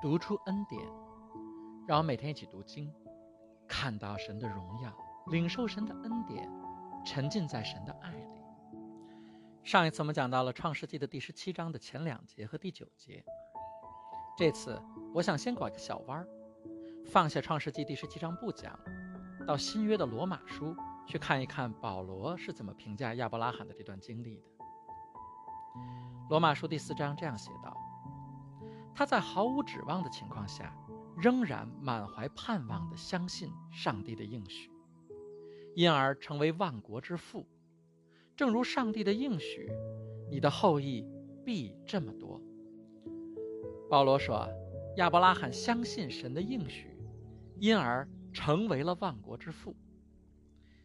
读出恩典，让我每天一起读经，看到神的荣耀，领受神的恩典，沉浸在神的爱里。上一次我们讲到了创世纪的第十七章的前两节和第九节，这次我想先拐个小弯儿，放下创世纪第十七章不讲，到新约的罗马书去看一看保罗是怎么评价亚伯拉罕的这段经历的。罗马书第四章这样写。他在毫无指望的情况下，仍然满怀盼望地相信上帝的应许，因而成为万国之父。正如上帝的应许，你的后裔必这么多。保罗说：“亚伯拉罕相信神的应许，因而成为了万国之父。”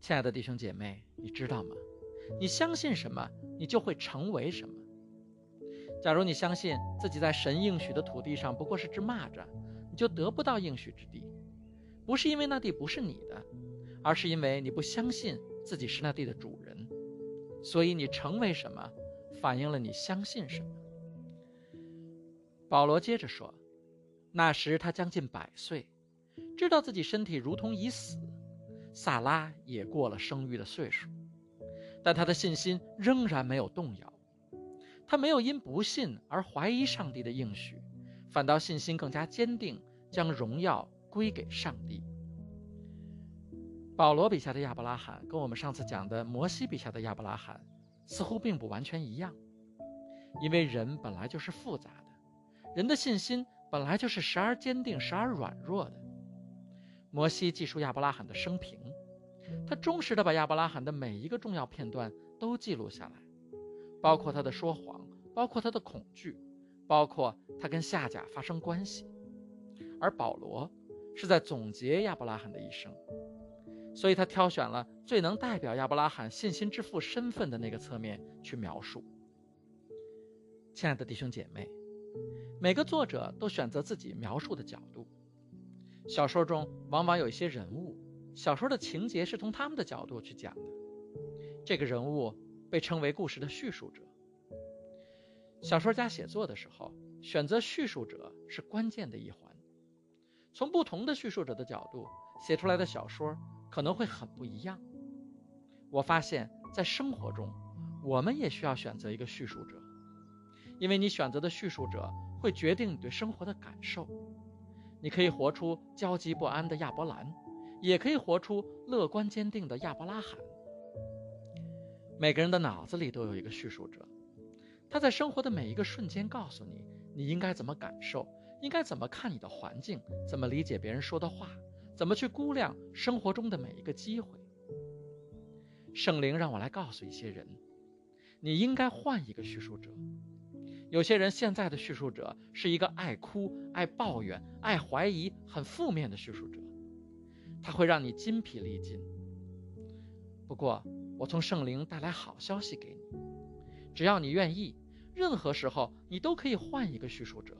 亲爱的弟兄姐妹，你知道吗？你相信什么，你就会成为什么。假如你相信自己在神应许的土地上不过是只蚂蚱，你就得不到应许之地，不是因为那地不是你的，而是因为你不相信自己是那地的主人。所以你成为什么，反映了你相信什么。保罗接着说：“那时他将近百岁，知道自己身体如同已死，萨拉也过了生育的岁数，但他的信心仍然没有动摇。”他没有因不信而怀疑上帝的应许，反倒信心更加坚定，将荣耀归给上帝。保罗笔下的亚伯拉罕跟我们上次讲的摩西笔下的亚伯拉罕似乎并不完全一样，因为人本来就是复杂的，人的信心本来就是时而坚定，时而软弱的。摩西记述亚伯拉罕的生平，他忠实地把亚伯拉罕的每一个重要片段都记录下来。包括他的说谎，包括他的恐惧，包括他跟夏甲发生关系，而保罗是在总结亚伯拉罕的一生，所以他挑选了最能代表亚伯拉罕信心之父身份的那个侧面去描述。亲爱的弟兄姐妹，每个作者都选择自己描述的角度。小说中往往有一些人物，小说的情节是从他们的角度去讲的，这个人物。被称为故事的叙述者。小说家写作的时候，选择叙述者是关键的一环。从不同的叙述者的角度写出来的小说可能会很不一样。我发现，在生活中，我们也需要选择一个叙述者，因为你选择的叙述者会决定你对生活的感受。你可以活出焦急不安的亚伯兰，也可以活出乐观坚定的亚伯拉罕。每个人的脑子里都有一个叙述者，他在生活的每一个瞬间告诉你你应该怎么感受，应该怎么看你的环境，怎么理解别人说的话，怎么去估量生活中的每一个机会。圣灵让我来告诉一些人，你应该换一个叙述者。有些人现在的叙述者是一个爱哭、爱抱怨、爱怀疑、很负面的叙述者，他会让你筋疲力尽。不过，我从圣灵带来好消息给你，只要你愿意，任何时候你都可以换一个叙述者。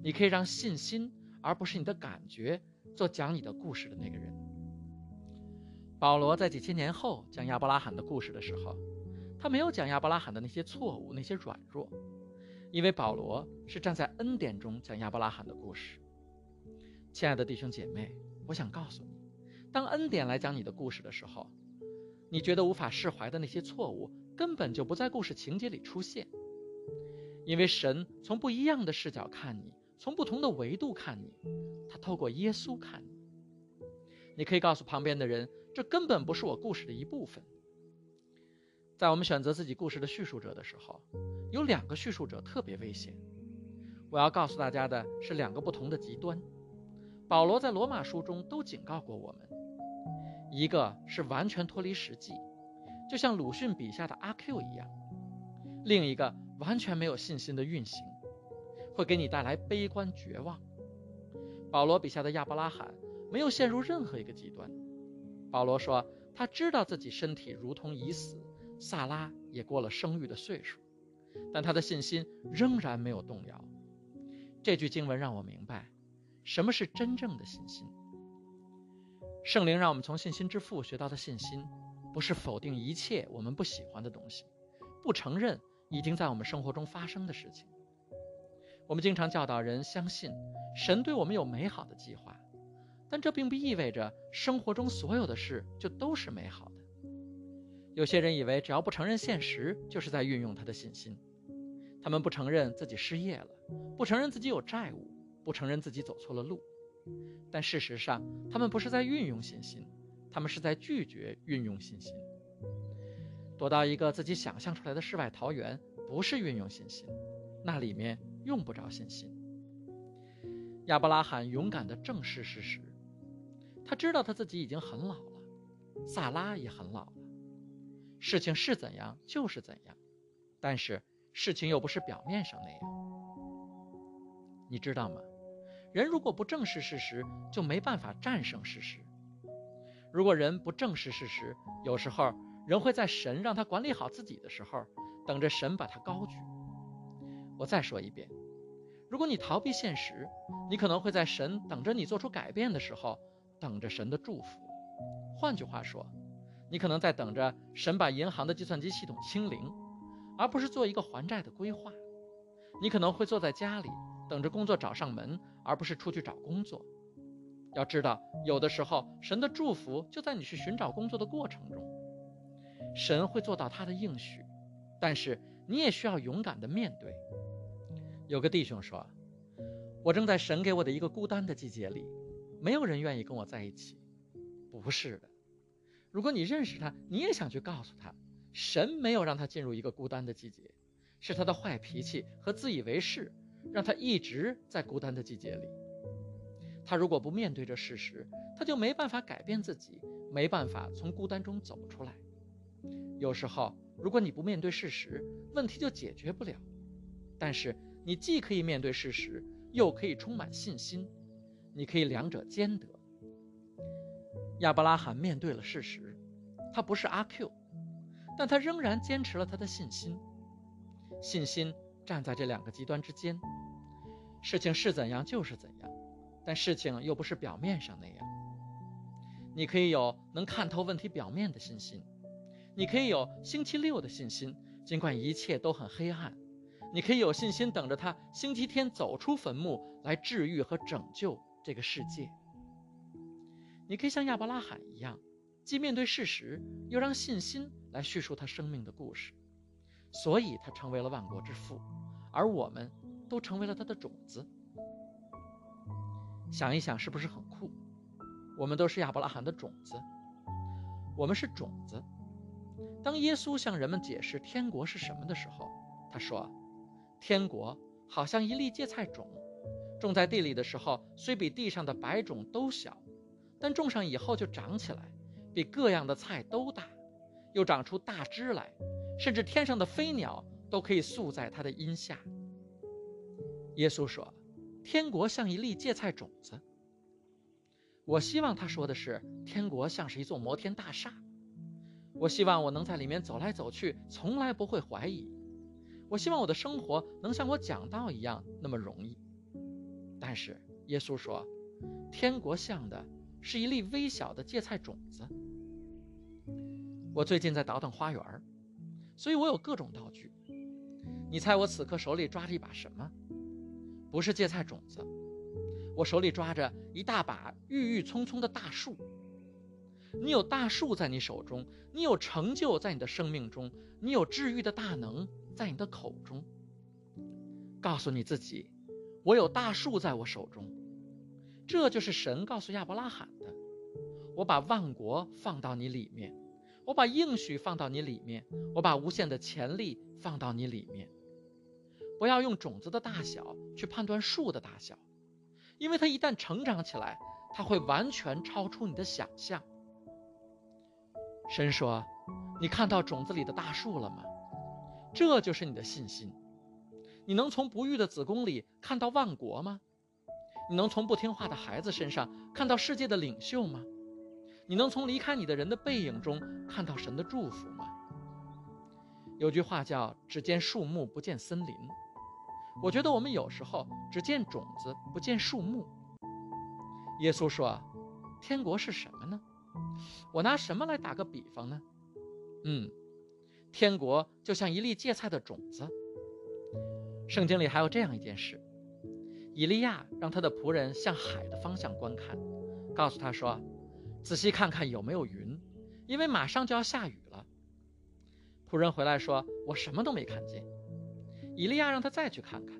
你可以让信心，而不是你的感觉，做讲你的故事的那个人。保罗在几千年后讲亚伯拉罕的故事的时候，他没有讲亚伯拉罕的那些错误、那些软弱，因为保罗是站在恩典中讲亚伯拉罕的故事。亲爱的弟兄姐妹，我想告诉你，当恩典来讲你的故事的时候。你觉得无法释怀的那些错误，根本就不在故事情节里出现，因为神从不一样的视角看你，从不同的维度看你，他透过耶稣看你。你可以告诉旁边的人，这根本不是我故事的一部分。在我们选择自己故事的叙述者的时候，有两个叙述者特别危险。我要告诉大家的是两个不同的极端。保罗在罗马书中都警告过我们。一个是完全脱离实际，就像鲁迅笔下的阿 Q 一样；另一个完全没有信心的运行，会给你带来悲观绝望。保罗笔下的亚伯拉罕没有陷入任何一个极端。保罗说，他知道自己身体如同已死，萨拉也过了生育的岁数，但他的信心仍然没有动摇。这句经文让我明白，什么是真正的信心。圣灵让我们从信心之父学到的信心，不是否定一切我们不喜欢的东西，不承认已经在我们生活中发生的事情。我们经常教导人相信神对我们有美好的计划，但这并不意味着生活中所有的事就都是美好的。有些人以为只要不承认现实，就是在运用他的信心。他们不承认自己失业了，不承认自己有债务，不承认自己走错了路。但事实上，他们不是在运用信心，他们是在拒绝运用信心。躲到一个自己想象出来的世外桃源，不是运用信心，那里面用不着信心。亚伯拉罕勇敢地正视事实，他知道他自己已经很老了，萨拉也很老了，事情是怎样就是怎样，但是事情又不是表面上那样。你知道吗？人如果不正视事实，就没办法战胜事实。如果人不正视事实，有时候。人会在神让他管理好自己的时候，等着神把他高举。我再说一遍，如果你逃避现实，你可能会在神等着你做出改变的时候，等着神的祝福。换句话说，你可能在等着神把银行的计算机系统清零，而不是做一个还债的规划。你可能会坐在家里等着工作找上门，而不是出去找工作。要知道，有的时候神的祝福就在你去寻找工作的过程中。神会做到他的应许，但是你也需要勇敢的面对。有个弟兄说：“我正在神给我的一个孤单的季节里，没有人愿意跟我在一起。”不是的，如果你认识他，你也想去告诉他，神没有让他进入一个孤单的季节，是他的坏脾气和自以为是，让他一直在孤单的季节里。他如果不面对这事实，他就没办法改变自己，没办法从孤单中走出来。有时候，如果你不面对事实，问题就解决不了。但是，你既可以面对事实，又可以充满信心，你可以两者兼得。亚伯拉罕面对了事实，他不是阿 Q，但他仍然坚持了他的信心。信心站在这两个极端之间，事情是怎样就是怎样，但事情又不是表面上那样。你可以有能看透问题表面的信心。你可以有星期六的信心，尽管一切都很黑暗；你可以有信心等着他星期天走出坟墓来治愈和拯救这个世界。你可以像亚伯拉罕一样，既面对事实，又让信心来叙述他生命的故事，所以他成为了万国之父，而我们都成为了他的种子。想一想，是不是很酷？我们都是亚伯拉罕的种子，我们是种子。当耶稣向人们解释天国是什么的时候，他说：“天国好像一粒芥菜种，种在地里的时候，虽比地上的白种都小，但种上以后就长起来，比各样的菜都大，又长出大枝来，甚至天上的飞鸟都可以宿在它的荫下。”耶稣说：“天国像一粒芥菜种子。”我希望他说的是，天国像是一座摩天大厦。我希望我能在里面走来走去，从来不会怀疑。我希望我的生活能像我讲道一样那么容易。但是耶稣说，天国像的是一粒微小的芥菜种子。我最近在倒腾花园，所以我有各种道具。你猜我此刻手里抓着一把什么？不是芥菜种子，我手里抓着一大把郁郁葱葱的大树。你有大树在你手中，你有成就在你的生命中，你有治愈的大能在你的口中。告诉你自己，我有大树在我手中，这就是神告诉亚伯拉罕的。我把万国放到你里面，我把应许放到你里面，我把无限的潜力放到你里面。不要用种子的大小去判断树的大小，因为它一旦成长起来，它会完全超出你的想象。神说：“你看到种子里的大树了吗？这就是你的信心。你能从不育的子宫里看到万国吗？你能从不听话的孩子身上看到世界的领袖吗？你能从离开你的人的背影中看到神的祝福吗？”有句话叫“只见树木不见森林”。我觉得我们有时候只见种子不见树木。耶稣说：“天国是什么呢？”我拿什么来打个比方呢？嗯，天国就像一粒芥菜的种子。圣经里还有这样一件事：以利亚让他的仆人向海的方向观看，告诉他说：“仔细看看有没有云，因为马上就要下雨了。”仆人回来说：“我什么都没看见。”以利亚让他再去看看。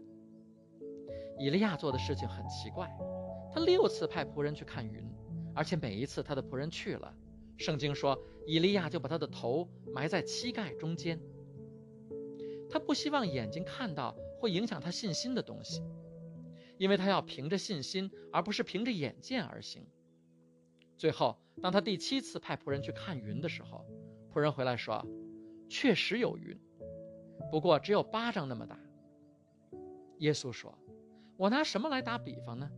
以利亚做的事情很奇怪，他六次派仆人去看云，而且每一次他的仆人去了，圣经说以利亚就把他的头埋在膝盖中间。他不希望眼睛看到会影响他信心的东西，因为他要凭着信心，而不是凭着眼见而行。最后，当他第七次派仆人去看云的时候，仆人回来说：“确实有云，不过只有巴掌那么大。”耶稣说。我拿什么来打比方呢？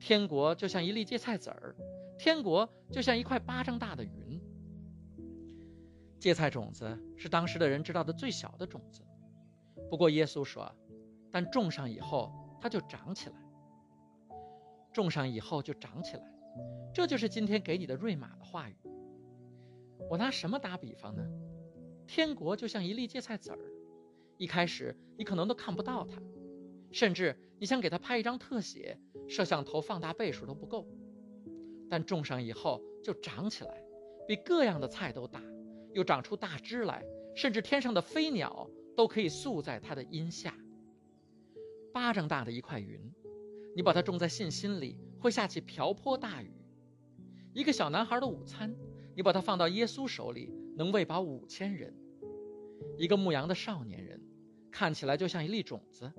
天国就像一粒芥菜籽儿，天国就像一块巴掌大的云。芥菜种子是当时的人知道的最小的种子，不过耶稣说，但种上以后它就长起来。种上以后就长起来，这就是今天给你的瑞玛的话语。我拿什么打比方呢？天国就像一粒芥菜籽儿，一开始你可能都看不到它。甚至你想给它拍一张特写，摄像头放大倍数都不够。但种上以后就长起来，比各样的菜都大，又长出大枝来，甚至天上的飞鸟都可以宿在它的荫下。巴掌大的一块云，你把它种在信心里，会下起瓢泼大雨。一个小男孩的午餐，你把它放到耶稣手里，能喂饱五千人。一个牧羊的少年人，看起来就像一粒种子。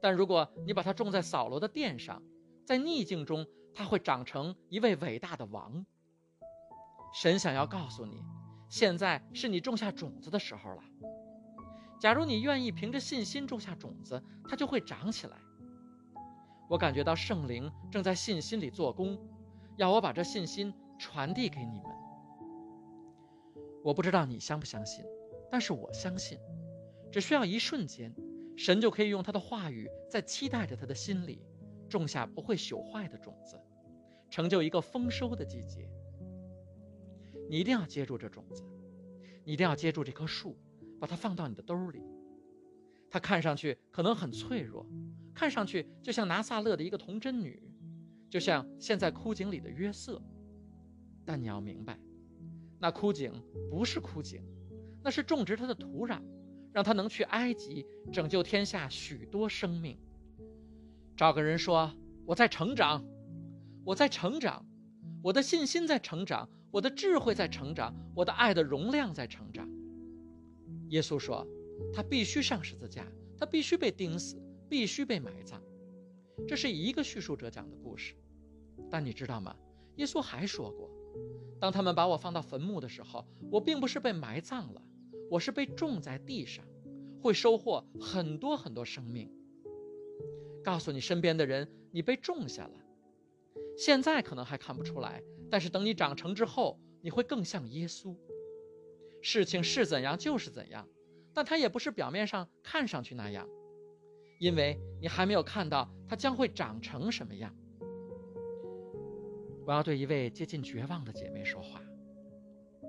但如果你把它种在扫罗的殿上，在逆境中，它会长成一位伟大的王。神想要告诉你，现在是你种下种子的时候了。假如你愿意凭着信心种下种子，它就会长起来。我感觉到圣灵正在信心里做工，要我把这信心传递给你们。我不知道你相不相信，但是我相信，只需要一瞬间。神就可以用他的话语，在期待着他的心里，种下不会朽坏的种子，成就一个丰收的季节。你一定要接住这种子，你一定要接住这棵树，把它放到你的兜里。它看上去可能很脆弱，看上去就像拿撒勒的一个童贞女，就像现在枯井里的约瑟。但你要明白，那枯井不是枯井，那是种植它的土壤。让他能去埃及拯救天下许多生命。找个人说：“我在成长，我在成长，我的信心在成长，我的智慧在成长，我的爱的容量在成长。”耶稣说：“他必须上十字架，他必须被钉死，必须被埋葬。”这是一个叙述者讲的故事。但你知道吗？耶稣还说过：“当他们把我放到坟墓的时候，我并不是被埋葬了。”我是被种在地上，会收获很多很多生命。告诉你身边的人，你被种下了。现在可能还看不出来，但是等你长成之后，你会更像耶稣。事情是怎样就是怎样，但它也不是表面上看上去那样，因为你还没有看到它将会长成什么样。我要对一位接近绝望的姐妹说话。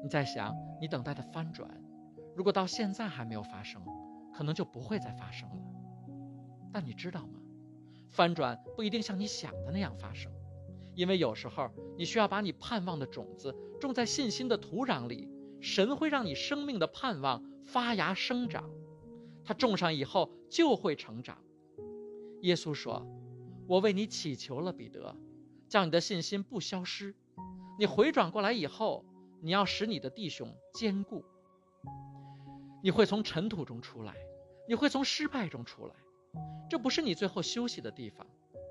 你在想，你等待的翻转。如果到现在还没有发生，可能就不会再发生了。但你知道吗？翻转不一定像你想的那样发生，因为有时候你需要把你盼望的种子种在信心的土壤里，神会让你生命的盼望发芽生长，它种上以后就会成长。耶稣说：“我为你祈求了，彼得，叫你的信心不消失。你回转过来以后，你要使你的弟兄坚固。”你会从尘土中出来，你会从失败中出来，这不是你最后休息的地方。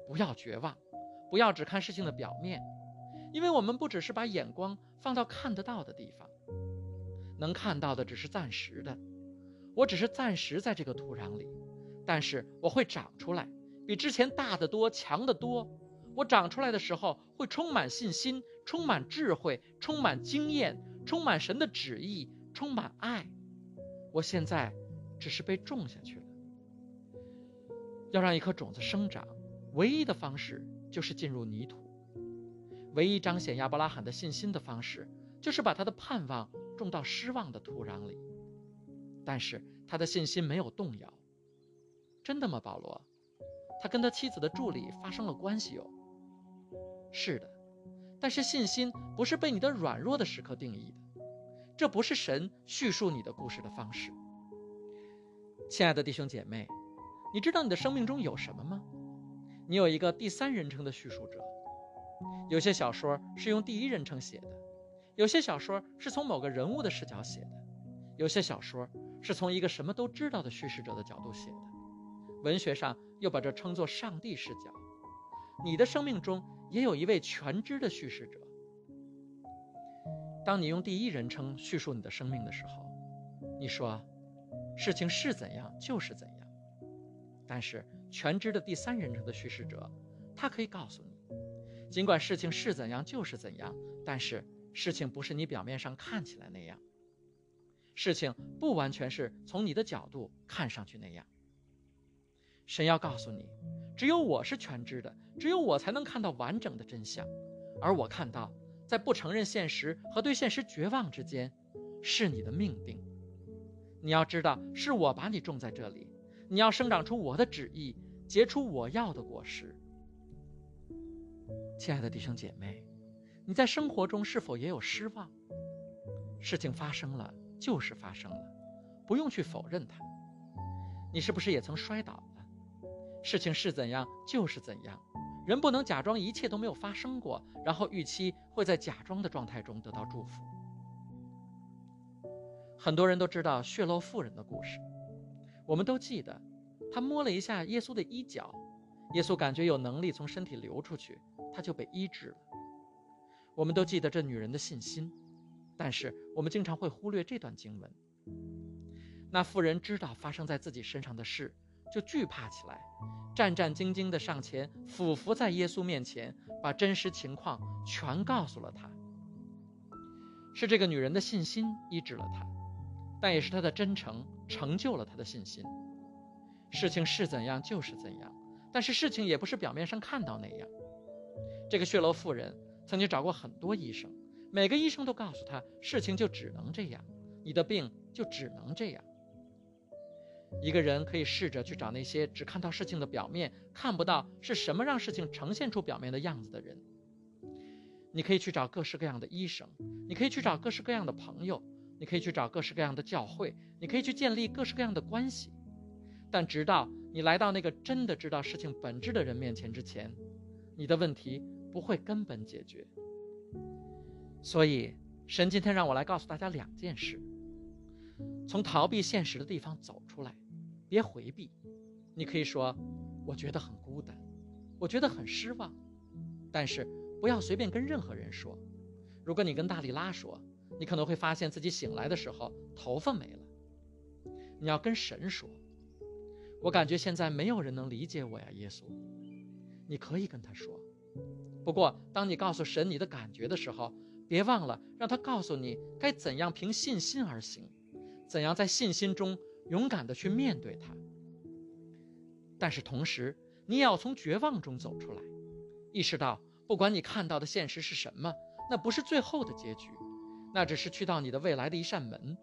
不要绝望，不要只看事情的表面，因为我们不只是把眼光放到看得到的地方，能看到的只是暂时的。我只是暂时在这个土壤里，但是我会长出来，比之前大得多，强得多。我长出来的时候会充满信心，充满智慧，充满经验，充满神的旨意，充满爱。我现在只是被种下去了。要让一颗种子生长，唯一的方式就是进入泥土。唯一彰显亚伯拉罕的信心的方式，就是把他的盼望种到失望的土壤里。但是他的信心没有动摇。真的吗，保罗？他跟他妻子的助理发生了关系哟。是的，但是信心不是被你的软弱的时刻定义的，这不是神叙述你的故事的方式。亲爱的弟兄姐妹，你知道你的生命中有什么吗？你有一个第三人称的叙述者。有些小说是用第一人称写的，有些小说是从某个人物的视角写的，有些小说是从一个什么都知道的叙事者的角度写的。文学上又把这称作上帝视角。你的生命中也有一位全知的叙事者。当你用第一人称叙述你的生命的时候，你说，事情是怎样就是怎样。但是全知的第三人称的叙事者，他可以告诉你，尽管事情是怎样就是怎样，但是事情不是你表面上看起来那样。事情不完全是从你的角度看上去那样。神要告诉你，只有我是全知的，只有我才能看到完整的真相。而我看到，在不承认现实和对现实绝望之间，是你的命定。你要知道，是我把你种在这里，你要生长出我的旨意，结出我要的果实。亲爱的弟兄姐妹，你在生活中是否也有失望？事情发生了就是发生了，不用去否认它。你是不是也曾摔倒了？事情是怎样就是怎样，人不能假装一切都没有发生过，然后预期会在假装的状态中得到祝福。很多人都知道血漏妇人的故事，我们都记得，她摸了一下耶稣的衣角，耶稣感觉有能力从身体流出去，她就被医治了。我们都记得这女人的信心，但是我们经常会忽略这段经文。那妇人知道发生在自己身上的事。就惧怕起来，战战兢兢地上前，俯伏在耶稣面前，把真实情况全告诉了他。是这个女人的信心医治了他，但也是她的真诚成就了她的信心。事情是怎样就是怎样，但是事情也不是表面上看到那样。这个血楼妇人曾经找过很多医生，每个医生都告诉她，事情就只能这样，你的病就只能这样。一个人可以试着去找那些只看到事情的表面，看不到是什么让事情呈现出表面的样子的人。你可以去找各式各样的医生，你可以去找各式各样的朋友，你可以去找各式各样的教会，你可以去建立各式各样的关系。但直到你来到那个真的知道事情本质的人面前之前，你的问题不会根本解决。所以，神今天让我来告诉大家两件事：从逃避现实的地方走出来。别回避，你可以说：“我觉得很孤单，我觉得很失望。”但是不要随便跟任何人说。如果你跟大力拉说，你可能会发现自己醒来的时候头发没了。你要跟神说：“我感觉现在没有人能理解我呀，耶稣。”你可以跟他说。不过，当你告诉神你的感觉的时候，别忘了让他告诉你该怎样凭信心而行，怎样在信心中。勇敢地去面对它，但是同时，你也要从绝望中走出来，意识到，不管你看到的现实是什么，那不是最后的结局，那只是去到你的未来的一扇门。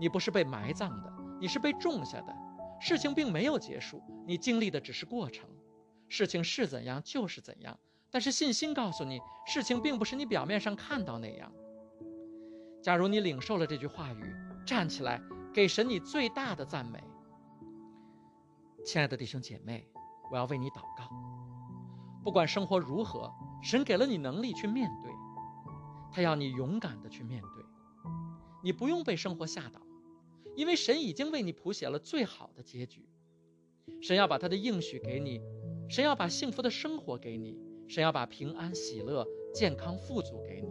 你不是被埋葬的，你是被种下的。事情并没有结束，你经历的只是过程。事情是怎样就是怎样，但是信心告诉你，事情并不是你表面上看到那样。假如你领受了这句话语，站起来。给神你最大的赞美，亲爱的弟兄姐妹，我要为你祷告。不管生活如何，神给了你能力去面对，他要你勇敢的去面对。你不用被生活吓倒，因为神已经为你谱写了最好的结局。神要把他的应许给你，神要把幸福的生活给你，神要把平安、喜乐、健康、富足给你。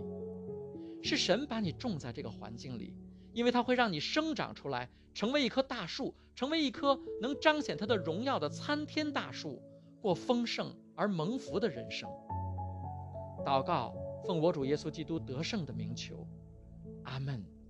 是神把你种在这个环境里。因为它会让你生长出来，成为一棵大树，成为一棵能彰显它的荣耀的参天大树，过丰盛而蒙福的人生。祷告，奉我主耶稣基督得胜的名求，阿门。